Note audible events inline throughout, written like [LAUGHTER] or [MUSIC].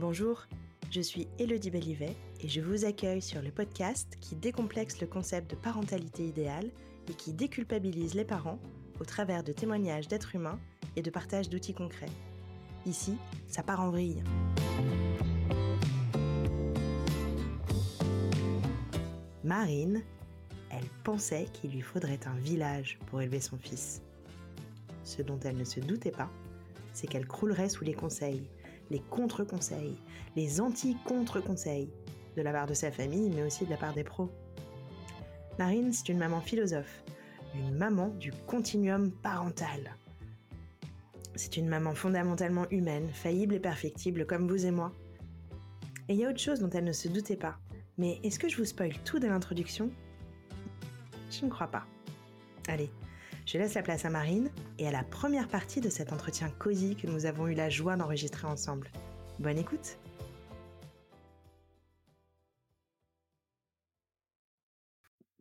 Bonjour, je suis Elodie Bellivet et je vous accueille sur le podcast qui décomplexe le concept de parentalité idéale et qui déculpabilise les parents au travers de témoignages d'êtres humains et de partage d'outils concrets. Ici, ça part en vrille. Marine, elle pensait qu'il lui faudrait un village pour élever son fils. Ce dont elle ne se doutait pas, c'est qu'elle croulerait sous les conseils, les contre-conseils, les anti-contre-conseils, de la part de sa famille, mais aussi de la part des pros. Marine, c'est une maman philosophe, une maman du continuum parental. C'est une maman fondamentalement humaine, faillible et perfectible comme vous et moi. Et il y a autre chose dont elle ne se doutait pas. Mais est-ce que je vous spoil tout de l'introduction? Je ne crois pas. Allez, je laisse la place à Marine et à la première partie de cet entretien cosy que nous avons eu la joie d'enregistrer ensemble. Bonne écoute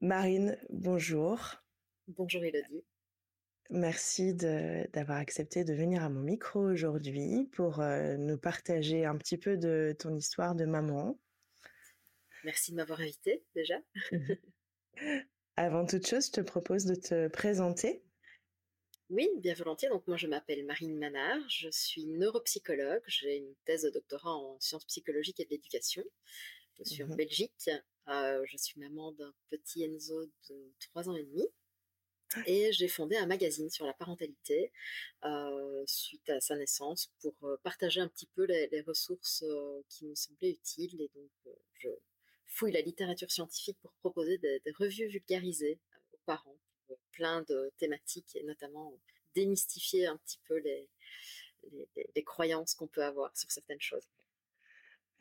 Marine, bonjour. Bonjour Elodie. Merci d'avoir accepté de venir à mon micro aujourd'hui pour euh, nous partager un petit peu de ton histoire de maman. Merci de m'avoir invité déjà. [LAUGHS] Avant toute chose, je te propose de te présenter. Oui, bien volontiers. Donc moi, je m'appelle Marine Manard, je suis neuropsychologue, j'ai une thèse de doctorat en sciences psychologiques et de l'éducation. Je suis en mhm. Belgique, euh, je suis maman d'un petit Enzo de 3 ans et demi. Et j'ai fondé un magazine sur la parentalité euh, suite à sa naissance pour euh, partager un petit peu les, ressources qui me semblaient utiles. Et donc, je fouille la littérature scientifique pour proposer des, revues vulgarisées aux parents plein de thématiques et notamment démystifier un petit peu les, les, croyances qu'on peut avoir sur certaines choses.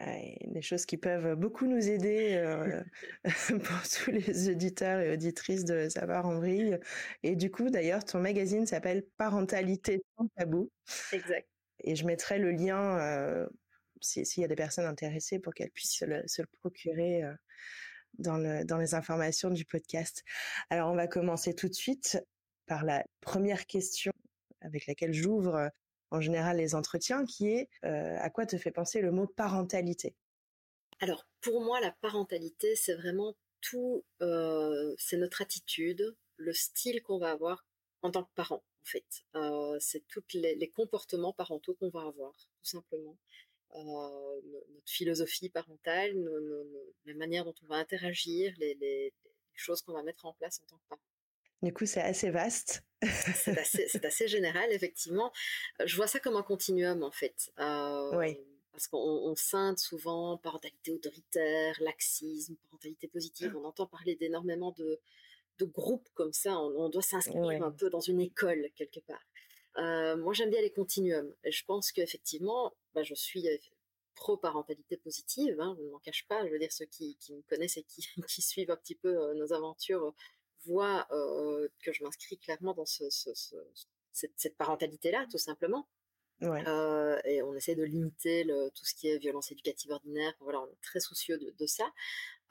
des choses qui peuvent beaucoup nous aider euh, [LAUGHS] pour tous les auditeurs et auditrices de Savoir en vrille. Et du coup, d'ailleurs, ton magazine s'appelle Parentalité sans tabou. Exact. Et je mettrai le lien euh, s'il y a des personnes intéressées pour qu'elles puissent se le, procurer euh, dans, le, dans les informations du podcast. Alors, on va commencer tout de suite par la première question avec laquelle j'ouvre en général les entretiens, qui est euh, à quoi te fait penser le mot parentalité? Alors, pour moi, la parentalité, c'est vraiment tout, euh, c'est notre attitude, le style qu'on va avoir en tant que parent, en fait. Euh, c'est tous les, comportements parentaux qu'on va avoir, tout simplement. Euh, notre philosophie parentale, la manière dont on va interagir, les, les, choses qu'on va mettre en place en tant que parent. Du coup, c'est assez vaste. c'est assez, assez, général, effectivement. Je vois ça comme un continuum, en fait. Euh, oui. Parce qu'on scinde souvent parentalité autoritaire, laxisme, parentalité positive. On entend parler d'énormément de, de groupes comme ça. On, doit s'inscrire un peu dans une école, quelque part. Euh, moi, j'aime bien les continuums. Et je pense qu'effectivement, bah, je suis pro-parentalité positive, hein, je ne m'en cache pas. Je veux dire, ceux qui, qui me connaissent et qui, [LAUGHS] qui, suivent un petit peu nos aventures voient euh, que je m'inscris clairement dans ce, ce, ce, cette, cette parentalité-là, tout simplement. Ouais. Euh, et on essaie de limiter le, tout ce qui est violence éducative ordinaire. Voilà, on est très soucieux de, de ça.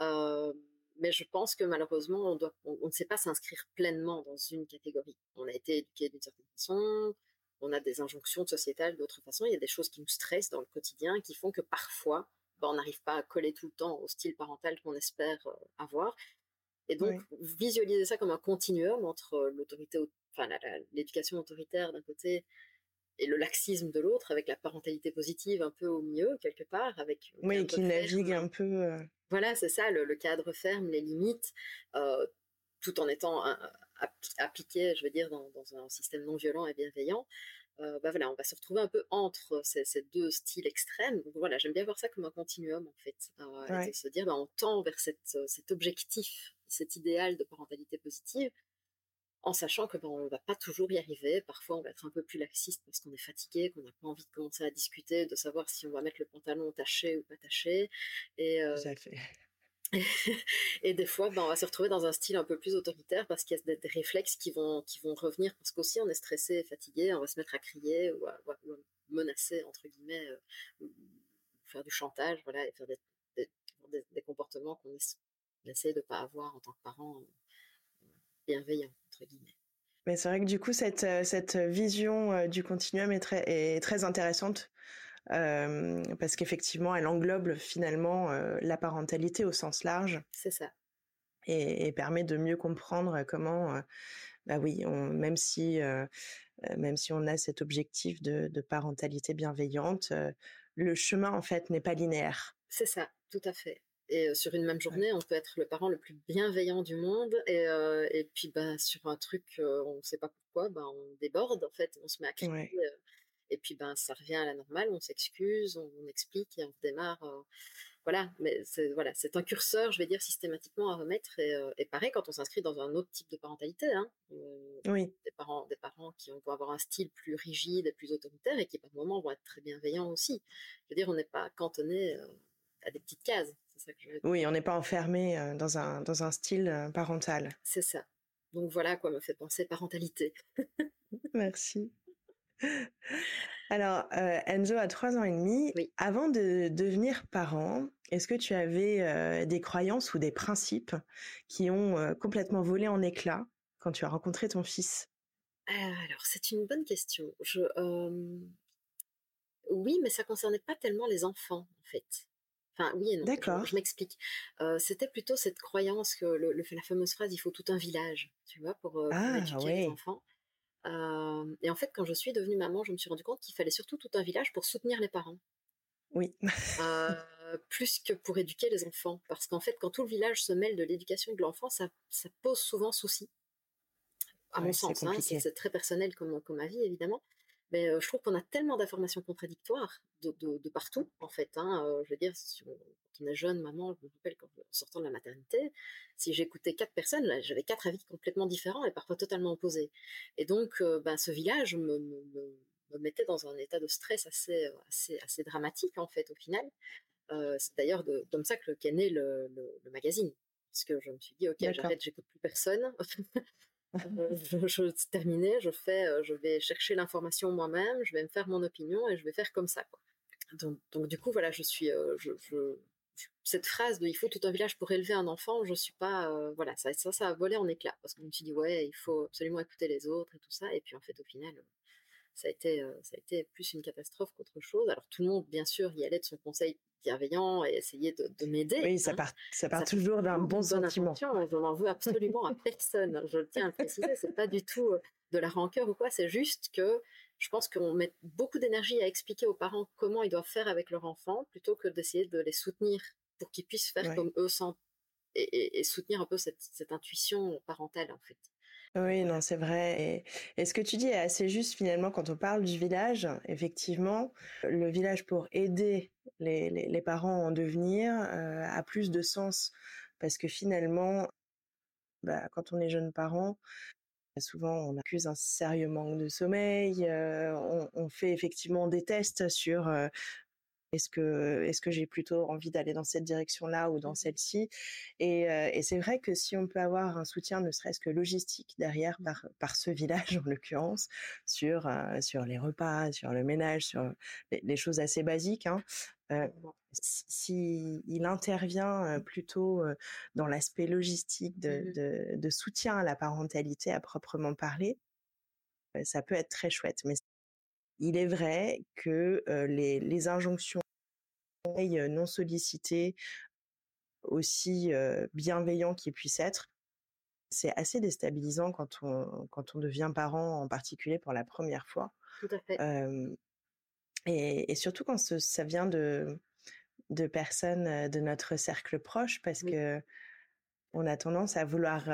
Euh, mais je pense que malheureusement, on, doit, on, on ne sait pas s'inscrire pleinement dans une catégorie. On a été éduqué d'une certaine façon, on a des injonctions sociétales d'autre façon. Il y a des choses qui nous stressent dans le quotidien, qui font que parfois, ben, on n'arrive pas à coller tout le temps au style parental qu'on espère euh, avoir. Et donc, visualiser ça comme un continuum entre l'autorité, enfin, l'éducation autoritaire d'un côté et le laxisme de l'autre, avec la parentalité positive un peu au milieu, quelque part, avec... Oui, qui navigue un peu... Euh, voilà, c'est ça, le, cadre ferme, les limites, euh, tout en étant appliqué, je veux dire, dans, un système non violent et bienveillant. Euh, bah voilà, on va se retrouver un peu entre ces, deux styles extrêmes. Donc voilà, j'aime bien voir ça comme un continuum en fait, euh, se dire, bah, on tend vers cette, cet objectif, cet idéal de parentalité positive, en sachant que ben, on va pas toujours y arriver. Parfois, on va être un peu plus laxiste parce qu'on est fatigué, qu'on n'a pas envie de commencer à discuter, de savoir si on va mettre le pantalon taché ou pas taché. Et, euh, [LAUGHS] et des fois, ben, on va se retrouver dans un style un peu plus autoritaire parce qu'il y a des, réflexes qui vont, qui vont revenir parce qu'aussi on est stressé et fatigué, on va se mettre à crier ou à, menacer, entre guillemets, euh, faire du chantage, voilà, et faire des, des, comportements qu'on essaie de pas avoir en tant que parent euh, bienveillant. Mais c'est vrai que du coup, cette, euh, cette vision du continuum est très, est très intéressante parce qu'effectivement, elle englobe finalement la parentalité au sens large. C'est ça. Et, permet de mieux comprendre comment, bah oui, même si même si on a cet objectif de, de parentalité bienveillante, le chemin en fait n'est pas linéaire. C'est ça, tout à fait. Et sur une même journée, on peut être le parent le plus bienveillant du monde, et, et puis bah, sur un truc, on ne sait pas pourquoi, bah, on déborde en fait, on se met à crier, et puis ben ça revient à la normale, on s'excuse, on, explique et on démarre. voilà, mais c'est voilà, c'est un curseur, je vais dire systématiquement à remettre. Et, pareil quand on s'inscrit dans un autre type de parentalité, hein, oui. des parents, des parents qui vont avoir un style plus rigide et plus autoritaire et qui par moments vont être très bienveillants aussi. Je veux dire, on n'est pas cantonné à des petites cases. Oui, on n'est pas enfermé euh, dans, un, dans un style euh, parental. C'est ça. Donc voilà quoi me fait penser parentalité. [LAUGHS] Merci. [LAUGHS] Alors, euh, Enzo a trois ans et demi. Avant de devenir parent, est-ce que tu avais des croyances ou des principes qui ont complètement volé en éclats quand tu as rencontré ton fils? Alors, c'est une bonne question. Je, Oui, mais ça concernait pas tellement les enfants, en fait. Enfin, oui et non. D'accord. Je, m'explique. c'était plutôt cette croyance que le, la fameuse phrase il faut tout un village, tu vois, pour, ah, éduquer les enfants. Et en fait, quand je suis devenue maman, je me suis rendu compte qu'il fallait surtout tout un village pour soutenir les parents. Oui. [LAUGHS] plus que pour éduquer les enfants. Parce qu'en fait, quand tout le village se mêle de l'éducation de l'enfant, ça, ça, pose souvent souci. À mon sens, hein, c'est très personnel comme, comme avis, évidemment mais je trouve qu'on a tellement d'informations contradictoires de, de, partout, en fait. Hein, je veux dire, quand on est jeune, maman, je me rappelle quand en sortant de la maternité, si j'écoutais quatre personnes, j'avais quatre avis complètement différents et parfois totalement opposés. Et donc, ben, ce village me, me, me, mettait dans un état de stress assez, assez, assez dramatique, en fait, au final. c'est d'ailleurs comme ça que qu'est né le, le, le, magazine. Parce que je me suis dit, ok, j'arrête, j'écoute plus personne. [LAUGHS] Euh, [LAUGHS] je, je fais, euh, je vais chercher l'information moi-même, je vais me faire mon opinion et je vais faire comme ça. Donc, du coup, voilà, je suis, euh, cette phrase de il faut tout un village pour élever un enfant, je suis pas, voilà, ça, ça, ça a volé en éclats parce je me dit ouais, il faut absolument écouter les autres et tout ça, et puis en fait au final, ça a été, ça a été plus une catastrophe qu'autre chose. Alors tout le monde, bien sûr, y allait de son conseil bienveillant et essayer de, de m'aider. Oui, ça hein. part, ça part toujours d'un bon sentiment. Je n'en veux absolument à personne. Je tiens à le préciser, c'est pas du tout de la rancœur ou quoi. C'est juste que je pense qu'on met beaucoup d'énergie à expliquer aux parents comment ils doivent faire avec leur enfant plutôt que d'essayer de les soutenir pour qu'ils puissent faire comme eux et, soutenir un peu cette, cette intuition parentale en fait. Oui, non, c'est vrai. Et, ce que tu dis est assez juste finalement quand on parle du village. Effectivement, le village pour aider les, parents en devenir euh, a plus de sens parce que finalement, bah, quand on est jeune parent, souvent on accuse un sérieux manque de sommeil. Euh, on, fait effectivement des tests sur euh, est-ce que, est-ce que j'ai plutôt envie d'aller dans cette direction-là ou dans mmh. celle-ci? Et, et c'est vrai que si on peut avoir un soutien, ne serait-ce que logistique derrière par, par ce village en l'occurrence, sur sur les repas, sur le ménage, sur les, choses assez basiques, hein, euh, si il intervient plutôt dans l'aspect logistique de, mmh de, de, soutien à la parentalité à proprement parler, ça peut être très chouette. Mais il est vrai que les, les, injonctions non sollicitées, aussi bienveillants qu'ils puissent être, c'est assez déstabilisant quand on, quand on devient parent, en particulier pour la première fois. Tout à fait. et, et, surtout quand ça vient de, de personnes de notre cercle proche, parce que on a tendance à vouloir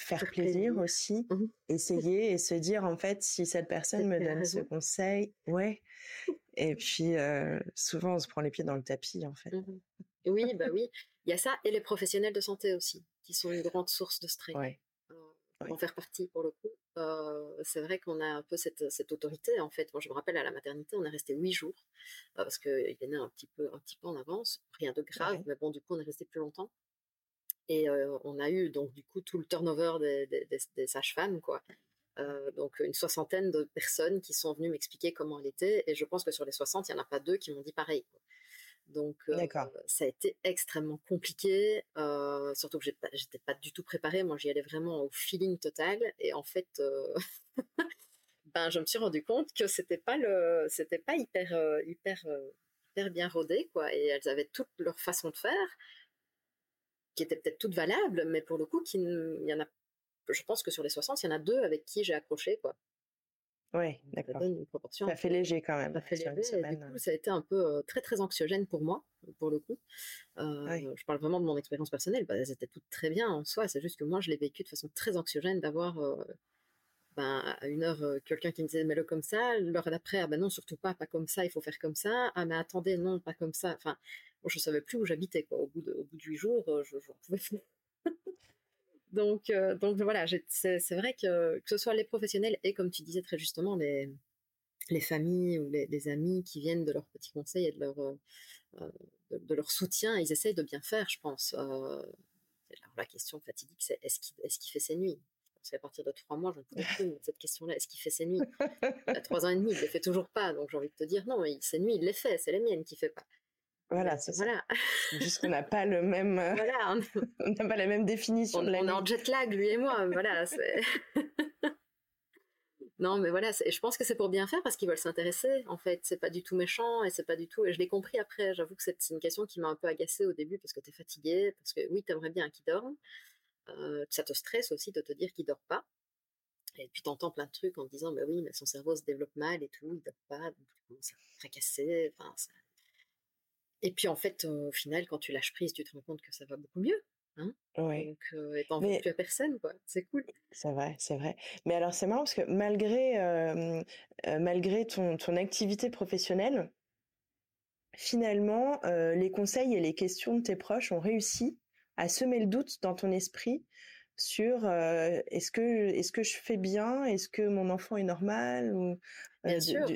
faire plaisir aussi, mmh essayer et se dire en fait si cette personne me donne ce conseil, ouais. [LAUGHS] Et puis souvent on se prend les pieds dans le tapis en fait. Mmh oui, bah oui, il y a ça et les professionnels de santé aussi qui sont une grande source de stress. Ouais. en faire partie pour le coup. c'est vrai qu'on a un peu cette, cette, autorité en fait. Moi je me rappelle à la maternité on est resté huit jours parce qu'il est né un petit peu un petit peu en avance, rien de grave, mais bon du coup on est resté plus longtemps. Et on a eu donc du coup tout le turnover des, sages-femmes, quoi. donc une soixantaine de personnes qui sont venues m'expliquer comment elle était. Et je pense que sur les 60, il n'y en a pas deux qui m'ont dit pareil. Donc ça a été extrêmement compliqué, surtout que j'étais pas du tout préparée. Moi, j'y allais vraiment au feeling total. Et en fait, [LAUGHS] ben, je me suis rendu compte que c'était pas le, c'était pas hyper, hyper, hyper bien rodé, quoi. Et elles avaient toutes leur façon de faire, qui était peut-être toutes valables, mais pour le coup, il y en a, je pense que sur les 60, il y en a deux avec qui j'ai accroché, quoi. Oui, d'accord. Ça fait léger quand même. Ça fait léger. Et du coup, ça a été un peu très très anxiogène pour moi, pour le coup. Je parle vraiment de mon expérience personnelle. Bah, elles étaient toutes très bien en soi. C'est juste que moi, je l'ai vécu de façon très anxiogène d'avoir ben, à une heure quelqu'un qui me disait mets-le comme ça. L'heure d'après, ah ben non, surtout pas, pas comme ça. Il faut faire comme ça. Ah mais attendez, non, pas comme ça. Enfin, je savais plus où j'habitais. Au bout de, au bout de huit jours, je, je pouvais [LAUGHS] donc, euh, donc voilà, c'est vrai que que ce soit les professionnels et comme tu disais très justement les, les familles ou les, amis qui viennent de leurs petits conseils et de leur, euh, euh, de, leur soutien, ils essayent de bien faire, je pense. alors la question fatidique, c'est est-ce qu'il est qu'il fait ses nuits? C'est à partir de trois mois, je ne peux plus cette question-là. Est-ce qu'il fait ses nuits? A trois ans et demi, il ne les fait toujours pas. Donc j'ai envie de te dire, non, il, ses nuits, il les fait. C'est les miennes qu'il ne fait pas. Voilà, c'est voilà. Juste qu'on n'a pas le même. Euh, voilà, [LAUGHS] on n'a pas la même définition. On, de la on est en jet lag, lui et moi. voilà. [LAUGHS] [LAUGHS] non, mais voilà. Je pense que c'est pour bien faire parce qu'ils veulent s'intéresser. En fait, c'est pas du tout méchant et c'est pas du tout. Et je l'ai compris après. J'avoue que c'est une question qui m'a un peu agacée au début parce que tu es fatigué, parce que oui, tu aimerais bien qu'il dorme. Euh, ça te stresse aussi de te dire qu'il dort pas. Et puis t'entends plein de trucs en te disant, bah oui, mais son cerveau se développe mal et tout, il dort pas, donc tu commences à fracasser. Enfin, ça, et puis en fait, au final, quand tu lâches prise, tu te rends compte que ça va beaucoup mieux. Hein? Ouais. Donc, euh, et t'en plus à personne, quoi. C'est cool. C'est vrai, c'est vrai. Mais alors, c'est marrant parce que malgré, euh, malgré ton, ton activité professionnelle, finalement, les conseils et les questions de tes proches ont réussi à semer le doute dans ton esprit sur est-ce que est-ce que je fais bien, est-ce que mon enfant est normal? Ou bien sûr.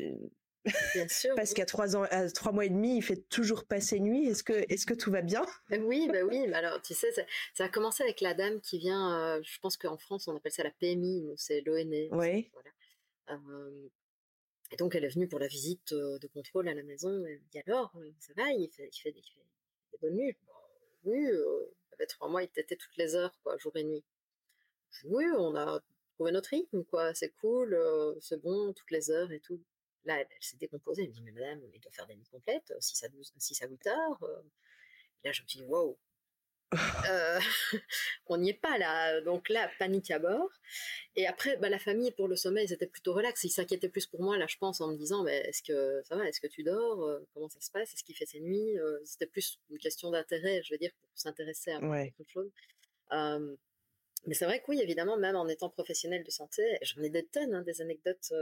Bien sûr. Parce qu'à trois ans, à trois mois et demi, il fait toujours passer nuit. Est-ce que, est-ce que tout va bien? Oui, bah oui. alors, tu sais, ça, a commencé avec la dame qui vient. Euh, je pense qu'en France, on appelle ça la PMI, c'est l'ONE. Oui. et donc, elle est venue pour la visite euh, de contrôle à la maison. Elle me dit alors, euh, ça va? Il fait, il fait, des, bonnes nuits. Oui, il avait trois mois, il tétait toutes les heures, quoi, jour et nuit. Oui, on a trouvé notre rythme, quoi. C'est cool, c'est bon, toutes les heures et tout. Là, elle, s'est décomposée. Elle me dit, mais madame, il doit faire des nuits complètes, 6 à, 12, 6 à 8 heures. Euh. là, je me dis, wow, [LAUGHS] euh, [LAUGHS] on n'y est pas là. Donc là, panique à bord. Et après, bah, la famille pour le sommeil, c'était plutôt relax. Ils s'inquiétaient plus pour moi, là, je pense, en me disant, mais est-ce que ça va Est-ce que tu dors euh, Comment ça se passe Est-ce qu'il fait ses nuits C'était plus une question d'intérêt, je veux dire, pour s'intéresser à autre chose. mais c'est vrai que oui, évidemment, même en étant professionnel de santé, j'en ai des tonnes, hein, des anecdotes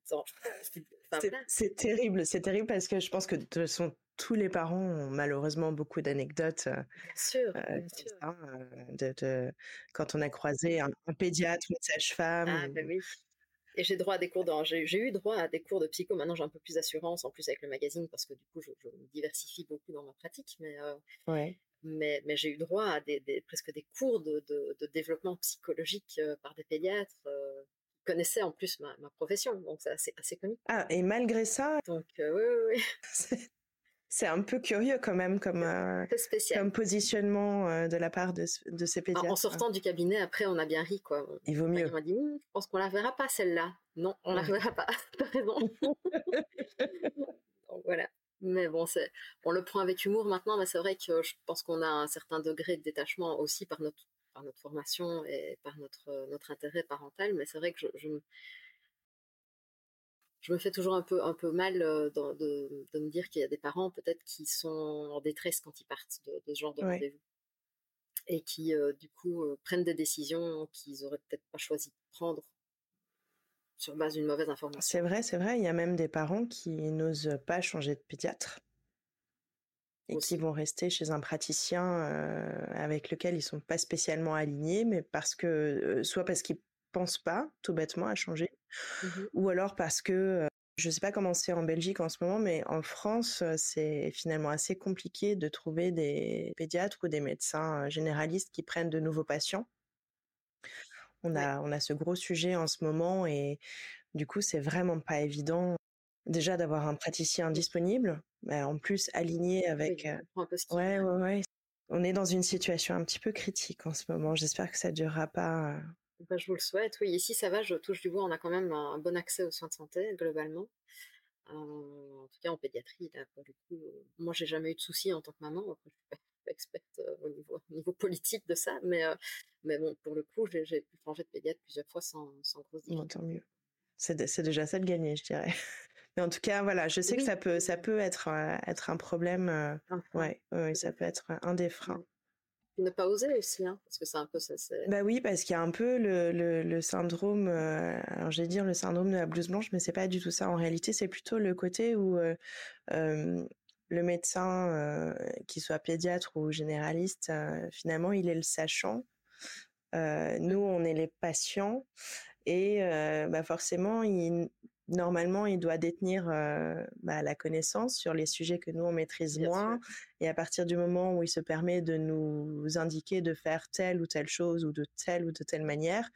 [LAUGHS] c'est terrible, c'est terrible parce que je pense que de toute façon, tous les parents ont malheureusement beaucoup d'anecdotes. Bien sûr, euh, euh, de, quand on a croisé un, pédiatre ou une sage-femme. Ah, ben oui. Et j'ai droit à des cours j'ai eu droit à des cours de psycho. Maintenant, j'ai un peu plus d'assurance, en plus avec le magazine, parce que du coup, je, diversifie beaucoup dans ma pratique. Mais, euh, ouais. mais, mais j'ai eu droit à des, presque des cours de, de, développement psychologique par des pédiatres connaissait en plus ma, profession, donc c'est assez, assez comique. Ah, et malgré ça Donc, euh, oui, oui, [LAUGHS] C'est un peu curieux quand même comme, euh, comme positionnement euh, de la part de, de ces pédiatres. En, sortant du cabinet, après, on a bien ri. Quoi. Il vaut mieux. On m'a dit, «Hum, je pense qu'on la verra pas celle-là. Non, on la verra pas. [LAUGHS] T'as raison. [LAUGHS] Donc voilà. Mais bon, c'est, on le prend avec humour maintenant, mais c'est vrai que je pense qu'on a un certain degré de détachement aussi par notre par notre formation et par notre, euh, notre intérêt parental, mais c'est vrai que je, je, me fais toujours un peu, un peu mal euh, de, de, me dire qu'il y a des parents peut-être qui sont en détresse quand ils partent de, ce genre de rendez-vous et qui euh, du coup prennent des décisions qu'ils auraient peut-être pas choisi de prendre sur base d'une mauvaise information. C'est vrai, c'est vrai. Il y a même des parents qui n'osent pas changer de pédiatre et qui vont rester chez un praticien avec lequel ils sont pas spécialement alignés, mais parce que soit parce qu'ils pensent pas tout bêtement à changer, mmh ou alors parce que je sais pas comment c'est en Belgique en ce moment, mais en France, c'est finalement assez compliqué de trouver des pédiatres ou des médecins généralistes qui prennent de nouveaux patients. On a, on a ce gros sujet en ce moment et du coup, c'est vraiment pas évident déjà d'avoir un praticien disponible, mais en plus aligné avec. ouais, ouais, ouais. On est dans une situation un petit peu critique en ce moment. J'espère que ça durera pas. Bah, je vous le souhaite, oui. Ici, ça va, je touche du bois, on a quand même un, bon accès aux soins de santé, globalement. Euh, en tout cas, en pédiatrie, là, le coup, euh, moi, j'ai jamais eu de soucis en tant que maman. Après, je suis pas, [LAUGHS] experte euh, au, niveau, niveau politique de ça, mais, mais bon, pour le coup, j'ai pu changer de pédiatre plusieurs fois sans, sans grosse difficulté. tant mieux. C'est déjà ça de gagner, je dirais. Mais en tout cas, voilà, je sais que ça peut, ça peut être, être un problème. ouais, ouais, ça peut être un des freins ne pas oser aussi, hein, parce que c'est un peu ça. Bah oui, parce qu'il y a un peu le, le, syndrome, euh, alors je vais dire le syndrome de la blouse blanche, mais c'est pas du tout ça. En réalité, c'est plutôt le côté où euh, euh, le médecin, qu'il soit pédiatre ou généraliste, finalement, il est le sachant. nous, on est les patients. Et bah forcément, il, normalement, il doit détenir euh, bah, la connaissance sur les sujets que nous, on maîtrise moins. Et à partir du moment où il se permet de nous indiquer de faire telle ou telle chose ou de telle ou de telle manière,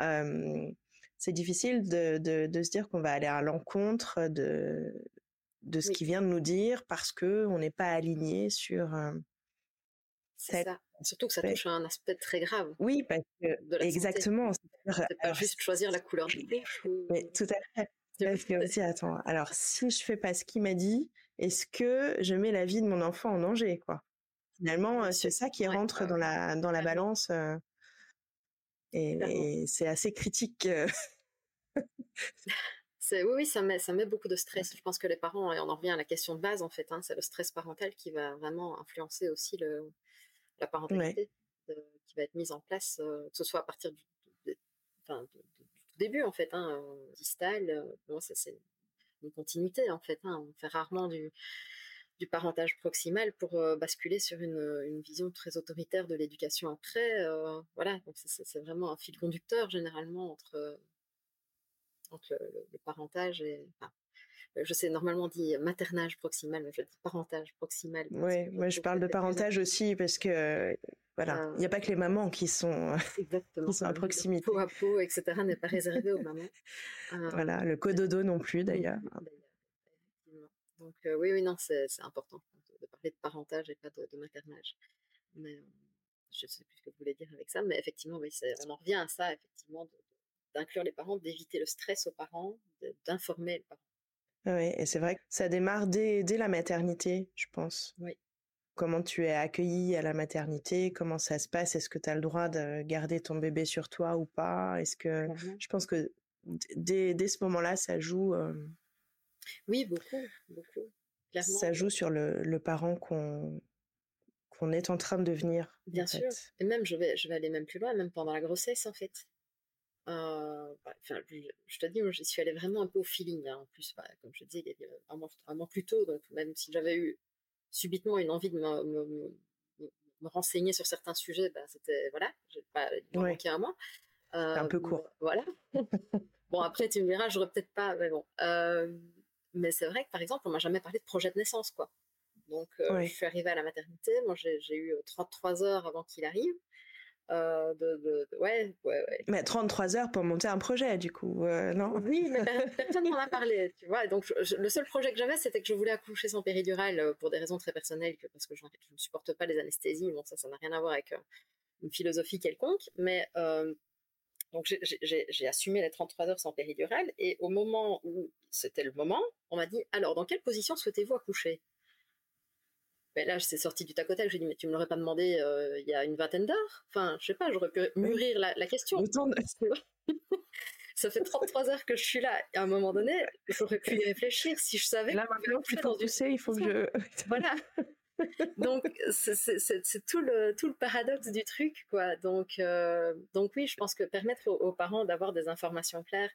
euh, c'est difficile de, de, se dire qu'on va aller à l'encontre de, de ce qu'il vient de nous dire parce que on n'est pas aligné sur... Euh, c'est ça. Surtout que ça touche à un aspect très grave. Oui, parce que exactement. C'est pas juste choisir la couleur du bouche. Mais tout à fait. Aussi, attends, alors si je fais pas ce qu'il m'a dit, est-ce que je mets la vie de mon enfant en danger, quoi? Finalement, c'est ça qui rentre dans la dans la balance, et, c'est assez critique. oui, oui, ça met ça met beaucoup de stress. Je pense que les parents, et on en revient à la question de base en fait, hein, c'est le stress parental qui va vraiment influencer aussi le la parentalité qui va être mise en place, que ce soit à partir du, de, début en fait, hein, distal. Euh, c'est une continuité en fait. Hein, on fait rarement du, du parentage proximal pour euh, basculer sur une, une, vision très autoritaire de l'éducation après. Euh, voilà, donc c'est vraiment un fil conducteur généralement entre, entre le, parentage et. je sais normalement dit maternage proximal, mais je dis parentage proximal. Oui, moi je parle de parentage aussi parce que voilà, il n'y a pas que les mamans qui sont, [LAUGHS] Exactement. qui sont à proximité. Peau à peau, etc. n'est pas réservé aux mamans. [LAUGHS] voilà, le cododo non plus d'ailleurs. Donc oui, oui, non, c'est important de, parler de parentage et pas de, maternage. Mais je ne sais plus ce que vous voulez dire avec ça, mais effectivement, oui, on en revient à ça, effectivement, d'inclure les parents, d'éviter le stress aux parents, d'informer les parents. Oui, et c'est vrai que ça démarre dès, dès la maternité, je pense. Oui, comment tu es accueilli à la maternité, comment ça se passe, est-ce que tu as le droit de garder ton bébé sur toi ou pas? Est-ce que je pense que dès, dès ce moment-là, ça joue Oui, beaucoup, beaucoup. Ça joue sur le, le parent qu'on qu'on est en train de devenir. Bien sûr. Et même, je vais, je vais aller même plus loin, même pendant la grossesse, en fait. Euh, bah, je te dis, j'y suis allée vraiment un peu au feeling. Hein. En plus, bah, comme je disais, il y a un mois, un mois plus tôt, donc même si j'avais eu subitement une envie de me, renseigner sur certains sujets, ben c'était voilà, j'ai pas manqué un mois. un peu court. Voilà. bon après tu me diras, j'aurais peut-être pas, mais bon. Euh, mais c'est vrai que par exemple, on m'a jamais parlé de projet de naissance quoi. Donc euh, je suis arrivée à la maternité, moi j'ai eu 33 heures avant qu'il arrive. Euh, de, ouais, ouais, ouais. Mais 33 heures pour monter un projet, du coup, euh, non? Oui, mais [LAUGHS] personne m'en a parlé, tu vois. Donc, le seul projet que j'avais, c'était que je voulais accoucher sans péridurale euh, pour des raisons très personnelles, que, parce que je, ne supporte pas les anesthésies. Bon, ça, ça n'a rien à voir avec une philosophie quelconque. Mais donc, j'ai assumé les 33 heures sans péridurale. Et au moment où c'était le moment, on m'a dit alors, dans quelle position souhaitez-vous accoucher? Ben là, c'est sorti du tac au tac. J'ai dit, mais tu me l'aurais pas demandé euh, il y a une vingtaine d'heures Enfin, je sais pas, j'aurais pu mûrir la, la question. [LAUGHS] ça fait 33 heures que je suis là. À un moment donné, j'aurais pu y réfléchir si je savais. Là, maintenant, il faut pousser, il faut que je. voilà. donc, c'est tout le, tout le paradoxe du truc, quoi. Donc, euh, donc oui, je pense que permettre aux, parents d'avoir des informations claires,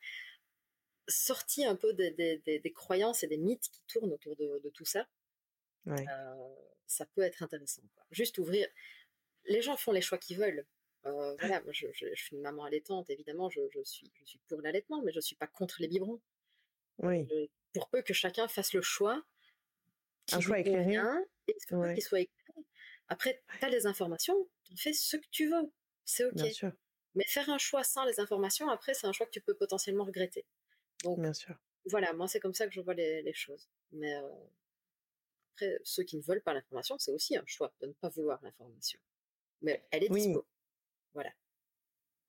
sorties un peu des, des, des, croyances et des mythes qui tournent autour de, de tout ça, euh, ça peut être intéressant. Juste ouvrir. Les gens font les choix qu'ils veulent. Euh, voilà, moi je, suis une maman allaitante, évidemment, je, suis, je suis pour l'allaitement, mais je ne suis pas contre les biberons. Oui. pour peu que chacun fasse le choix. Un choix éclairé. Et qu'il soit éclairé. Après, tu as les informations, tu fais ce que tu veux. C'est OK. Bien sûr. Mais faire un choix sans les informations, après, c'est un choix que tu peux potentiellement regretter. Donc, Bien sûr. Voilà, moi, c'est comme ça que je vois les, choses. Mais euh, après, ceux qui ne veulent pas l'information, c'est aussi un choix de ne pas vouloir l'information. Mais elle est dispo. Voilà.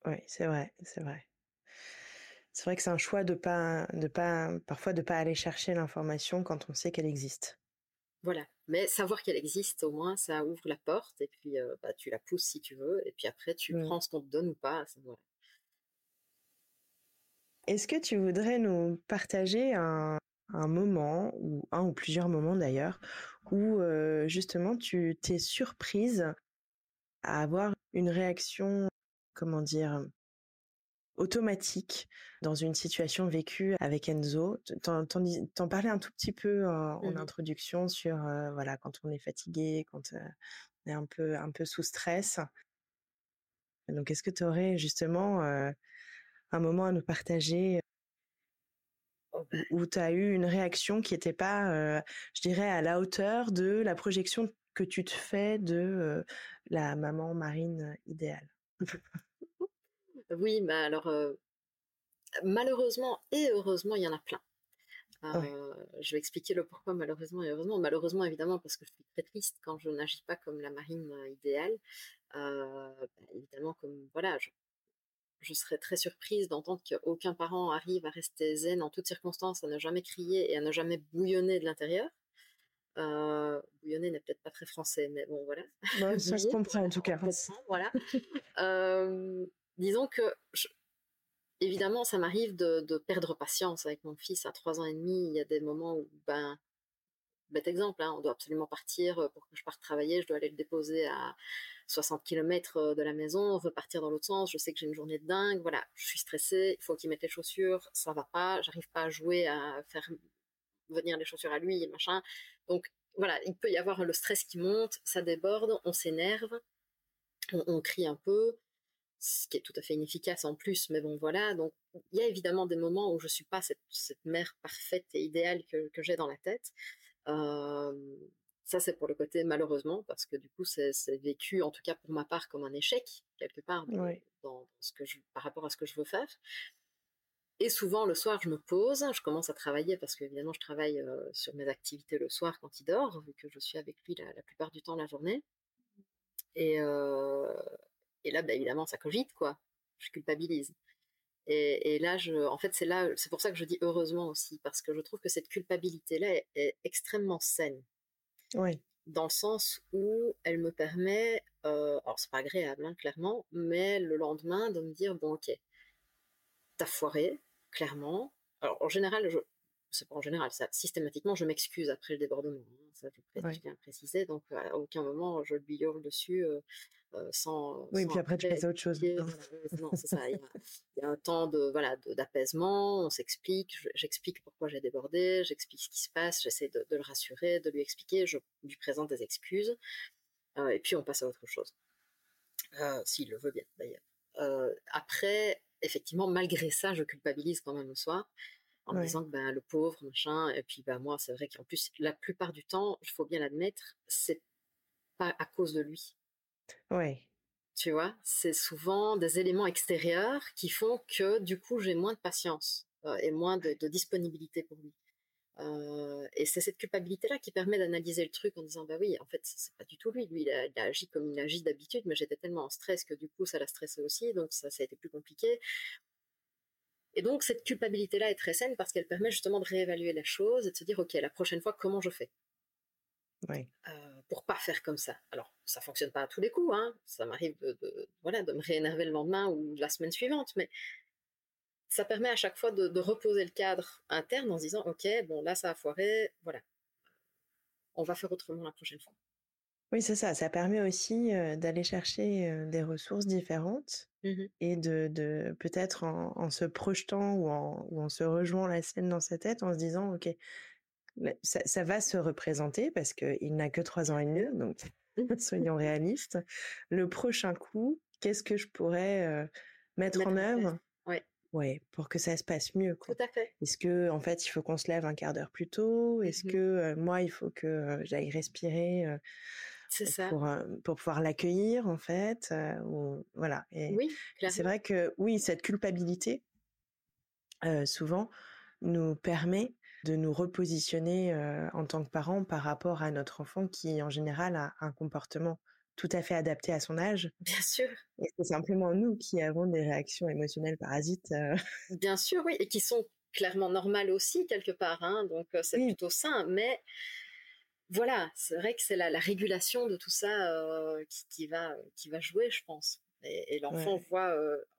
Oui, c'est vrai, c'est vrai. C'est vrai que c'est un choix de pas de pas parfois de pas aller chercher l'information quand on sait qu'elle existe. Voilà, mais savoir qu'elle existe, au moins, ça ouvre la porte et puis, bah, tu la pousses si tu veux et puis après tu Mmh. prends ce qu'on te donne ou pas, voilà. Est-ce que tu voudrais nous partager un un moment ou un ou plusieurs moments d'ailleurs, où, justement tu t'es surprise à avoir une réaction, comment dire? Automatique dans une situation vécue avec Enzo. Tu en tu parlais un tout petit peu en en Mmh introduction sur, voilà, quand on est fatigué, quand, on est un peu un peu sous stress. Donc est-ce que tu aurais justement, un moment à nous partager où tu as eu une réaction qui était pas, je dirais à la hauteur de la projection que tu te fais de, la maman marine idéale? Oui, bah, alors, malheureusement et heureusement, il y en a plein. Ouais. je vais expliquer le pourquoi malheureusement et heureusement. Malheureusement, évidemment, parce que je suis très triste quand je n'agis pas comme la marine idéale. Bah, évidemment, comme voilà, je je serais très surprise d'entendre qu'aucun parent arrive à rester zen en toutes circonstances, à ne jamais crier et à ne jamais bouillonner de l'intérieur. Euh, bouillonner n'est peut-être pas très français, mais bon, voilà. Bah, [LAUGHS] ça se comprend en tout cas. voilà. Euh, disons que, je- évidemment, ça m'arrive de, de perdre patience avec mon fils à trois ans et demi. Il y a des moments où, ben, bête exemple, hein, on doit absolument partir pour que je parte travailler, je dois aller le déposer à 60 km de la maison, on veut partir dans l'autre sens, je sais que j'ai une journée de dingue, voilà, je suis stressée, il faut qu'il mette les chaussures, ça va pas, j'arrive pas à jouer, à faire venir les chaussures à lui et machin. Donc voilà, il peut y avoir le stress qui monte, ça déborde, on s'énerve, on, crie un peu, ce qui est tout à fait inefficace en plus, mais bon voilà, donc il y a évidemment des moments où je suis pas cette, mère parfaite et idéale que, que j'ai dans la tête. Euh, ça, c'est pour le côté malheureusement, parce que du coup, c'est vécu, en tout cas pour ma part, comme un échec, quelque part, dans, ce que je, par rapport à ce que je veux faire. Et souvent, le soir, je me pose, je commence à travailler, parce qu'évidemment, je travaille euh, sur mes activités le soir quand il dort, vu que je suis avec lui la, la plupart du temps la journée. Et, euh, et là, bah, évidemment, ça cogite, quoi. Je culpabilise. Et, et, là, je, en fait, c'est là, c'est pour ça que je dis heureusement aussi, parce que je trouve que cette culpabilité-là est, est, extrêmement saine. Oui. Dans le sens où elle me permet, euh, alors c'est pas agréable, hein, clairement, mais le lendemain de me dire bon, ok, t'as foiré, clairement. Alors en général, je, c'est pas en général, ça, systématiquement, je m'excuse après le débordement. Hein, ça, je, tiens à préciser. Donc, à aucun moment, je lui hurle dessus euh, euh, sans. Oui, sans puis après, tu passes à autre chose. non, c'est ça. Il y, a, il y, a, un temps de voilà d'apaisement, on s'explique, je- j'explique pourquoi j'ai débordé, j'explique ce qui se passe, j'essaie de, de le rassurer, de lui expliquer, je lui présente des excuses, euh, et puis on passe à autre chose. S'il le veut bien, d'ailleurs. Après, effectivement, malgré ça, je culpabilise quand même le soir en me disant que ben, le pauvre, machin, et puis ben, moi, c'est vrai qu'en plus, la plupart du temps, il faut bien l'admettre, c'est pas à cause de lui. Ouais. Tu vois, c'est souvent des éléments extérieurs qui font que du coup, j'ai moins de patience euh, et moins de, de, disponibilité pour lui. Euh, et c'est cette culpabilité-là qui permet d'analyser le truc en disant bah oui, en fait, c'est pas du tout lui. Lui, il a, il a agi comme il agit d'habitude, mais j'étais tellement en stress que du coup, ça l'a stressé aussi, donc ça, ça a été plus compliqué. Et donc, cette culpabilité-là est très saine parce qu'elle permet justement de réévaluer la chose et de se dire, OK, la prochaine fois, comment je fais ouais. euh, Pour pas faire comme ça. Alors, ça fonctionne pas à tous les coups, hein. ça m'arrive de, de, voilà, de me réénerver le lendemain ou la semaine suivante, mais ça permet à chaque fois de, de, reposer le cadre interne en se disant, OK, bon, là, ça a foiré, voilà. On va faire autrement la prochaine fois. Oui, c'est ça. Ça permet aussi euh, d'aller chercher euh, des ressources différentes mmh et de, de peut-être en, en, se projetant ou en, ou en se rejoignant la scène dans sa tête en se disant, OK, ça, ça va se représenter parce qu'il n'a que trois ans et demi, donc [LAUGHS] soyons [LAUGHS] réalistes. Le prochain coup, qu'est-ce que je pourrais euh, mettre, mettre, en œuvre? ouais. ouais, pour que ça se passe mieux. Quoi. Tout à fait. Est-ce que, en fait, il faut qu'on se lève un quart d'heure plus tôt? Est-ce mmh que euh, moi, il faut que euh, j'aille respirer ça. Pour, pour pouvoir l'accueillir, en fait. Euh, ou, voilà. Et oui, c'est vrai que, oui, cette culpabilité, euh, souvent, nous permet de nous repositionner euh, en tant que parents par rapport à notre enfant qui, en général, a un comportement tout à fait adapté à son âge. Bien sûr. Et c'est simplement nous qui avons des réactions émotionnelles parasites. Bien sûr, oui, et qui sont clairement normales aussi quelque part. Hein, donc c'est plutôt sain, mais voilà, c'est vrai que c'est la, régulation de tout ça qui, va, qui va jouer, je pense. Et, l'enfant voit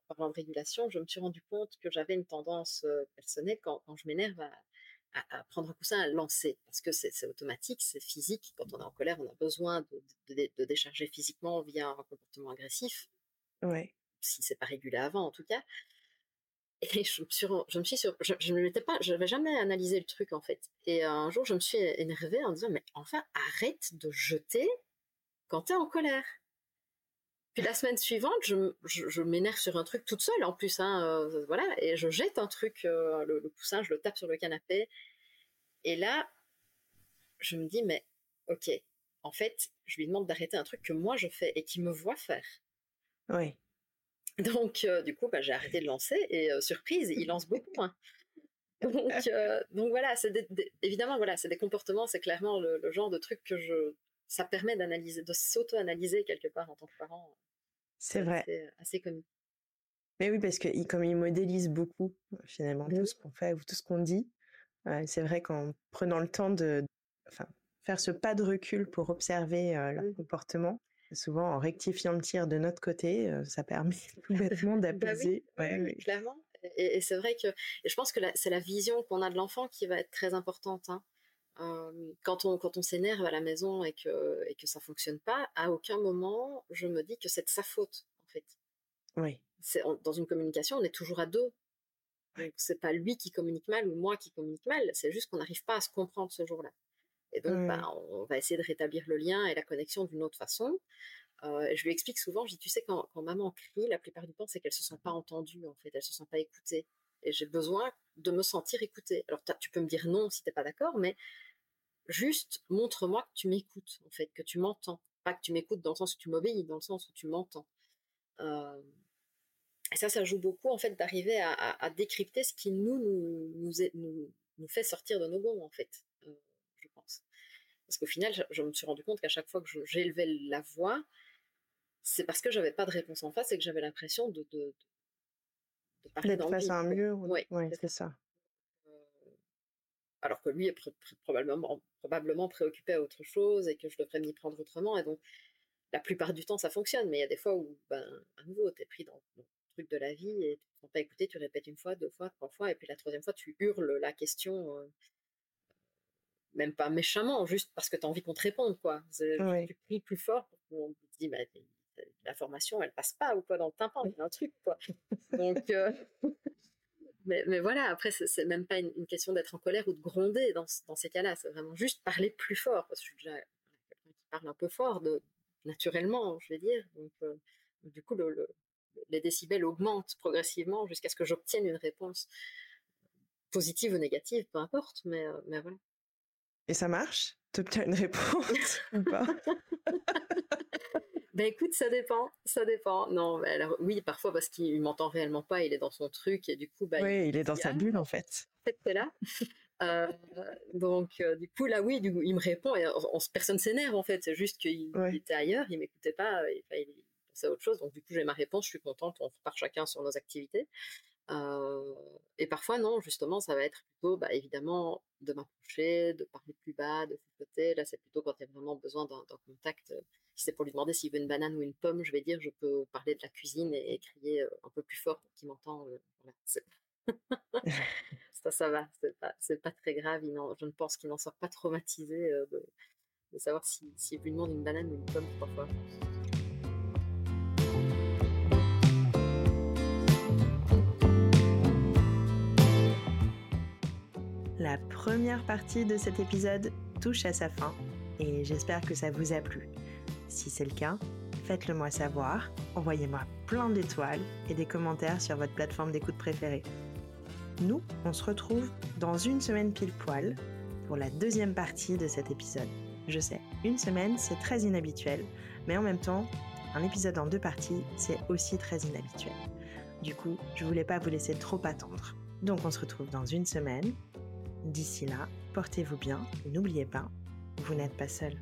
par de régulation, je me suis rendu compte que j'avais une tendance personnelle quand, quand je m'énerve à, à, prendre un coussin, à lancer, parce que c'est automatique, c'est physique. Quand on est en colère, on a besoin de, décharger physiquement via un comportement agressif. Ouais. Si c'est pas régulé avant, en tout cas. [LAUGHS] Et je me suis, je me suis sur, je, ne m'étais pas, je n'avais jamais analysé le truc en fait. Et un jour, je me suis énervée en disant, mais enfin, arrête de jeter quand tu es en colère. Puis la semaine suivante, je, m'énerve sur un truc toute seule en plus, hein, euh, voilà, et je jette un truc, euh, le, coussin, je le tape sur le canapé. Et là, je me dis, mais ok, en fait, je lui demande d'arrêter un truc que moi je fais et qui me voit faire. Oui. Donc, euh, du coup, bah, j'ai arrêté de lancer et surprise, il lance [LAUGHS] beaucoup. Donc, voilà, c'est évidemment, voilà, c'est des comportements, c'est clairement le, le, genre de truc que je, ça permet d'analyser, de s'auto-analyser quelque part en tant que parent. C'est vrai. Assez, comique. Mais oui, parce que comme il modélise beaucoup finalement tout ce qu'on fait ou tout ce qu'on dit, c'est vrai qu'en prenant le temps de, enfin, faire ce pas de recul pour observer leur mmh. comportement, souvent en rectifiant le tir de notre côté, ça permet [LAUGHS] tout bêtement [LAUGHS] bah d'apaiser. oui, Clairement. Et, c'est vrai que et je pense que c'est la vision qu'on a de l'enfant qui va être très importante. Hein quand on, quand on s'énerve à la maison et que, et que ça fonctionne pas, à aucun moment je me dis que c'est de sa faute, en fait. Oui. C'est, dans une communication, on est toujours à deux. Donc c'est pas lui qui communique mal ou moi qui communique mal, c'est juste qu'on n'arrive pas à se comprendre ce jour-là. Et donc, bah, on va essayer de rétablir le lien et la connexion d'une autre façon. je lui explique souvent, je dis, tu sais, quand, quand maman crie, la plupart du temps, c'est qu'elle se sent pas entendue, en fait, elle se sent pas écoutée. Et j'ai besoin de me sentir écoutée. Alors, tu peux me dire non si t'es pas d'accord, mais Juste montre-moi que tu m'écoutes, en fait, que tu m'entends. Pas que tu m'écoutes dans le sens où tu m'obéis, dans le sens où tu m'entends. Euh, et ça, ça joue beaucoup, en fait, d'arriver à, décrypter ce qui nous nous, nous, nous, fait sortir de nos gonds, en fait. Parce qu'au final, je, me suis rendu compte qu'à chaque fois que j'élevais la voix, c'est parce que j'avais pas de réponse en face et que j'avais l'impression de, de, de, parler dans face à un mur. Oui, c'est ça alors que lui est probablement, probablement préoccupé à autre chose et que je devrais m'y prendre autrement. Et donc, la plupart du temps, ça fonctionne, mais il y a des fois où, ben, à nouveau, tu es pris dans, le truc de la vie et tu ne pas écouter, tu répètes une fois, deux fois, trois fois, et puis la troisième fois, tu hurles la question, euh, même pas méchamment, juste parce que tu as envie qu'on te réponde, quoi. Tu cries plus fort pour qu'on te dise, bah, l'information, elle passe pas ou quoi dans le tympan, il y a un truc, quoi. Donc, euh, [LAUGHS] mais, voilà, après, c'est même pas une, question d'être en colère ou de gronder dans, ces cas-là. C'est vraiment juste parler plus fort. Parce que je suis déjà quelqu'un qui parle un peu fort, de, naturellement, je vais dire. Donc, euh, du coup, les décibels augmentent progressivement jusqu'à ce que j'obtienne une réponse positive ou négative, peu importe. Mais, euh, mais voilà. Et ça marche? Tu obtiens une réponse [LAUGHS] ou pas? [LAUGHS] Ben écoute, ça dépend, ça dépend. Non, alors oui, parfois parce qu'il m'entend réellement pas, il est dans son truc et du coup, bah, oui, il, est dans sa bulle en fait. C'est là. [LAUGHS] Euh, donc euh, du coup là, oui, du coup, il me répond et personne s'énerve en fait. C'est juste qu'il était ailleurs, il m'écoutait pas, il, il pensait à autre chose. Donc du coup, j'ai ma réponse, je suis contente, on part chacun sur nos activités. Et parfois, non, justement, ça va être plutôt, bah, évidemment, de m'approcher, de parler plus bas, de côté. Là, c'est plutôt quand il y a vraiment besoin d'un contact. Si c'est pour lui demander s'il veut une banane ou une pomme, je vais dire, je peux parler de la cuisine et, crier un peu plus fort pour qu'il m'entende. [LAUGHS] [LAUGHS] ça, ça va, c'est pas, pas très grave. je ne pense qu'il n'en sort pas traumatisé de, de, savoir s'il si, lui demande une banane ou une pomme trois La première partie de cet épisode touche à sa fin et j'espère que ça vous a plu. Si c'est le cas, faites-le moi savoir, envoyez-moi plein d'étoiles et des commentaires sur votre plateforme d'écoute préférée. Nous, on se retrouve dans une semaine pile poil pour la deuxième partie de cet épisode. Je sais, une semaine, c'est très inhabituel, mais en même temps, un épisode en deux parties, c'est aussi très inhabituel. Du coup, je voulais pas vous laisser trop attendre. Donc on se retrouve dans une semaine D'ici là, portez-vous bien n'oubliez pas, vous n'êtes pas seul.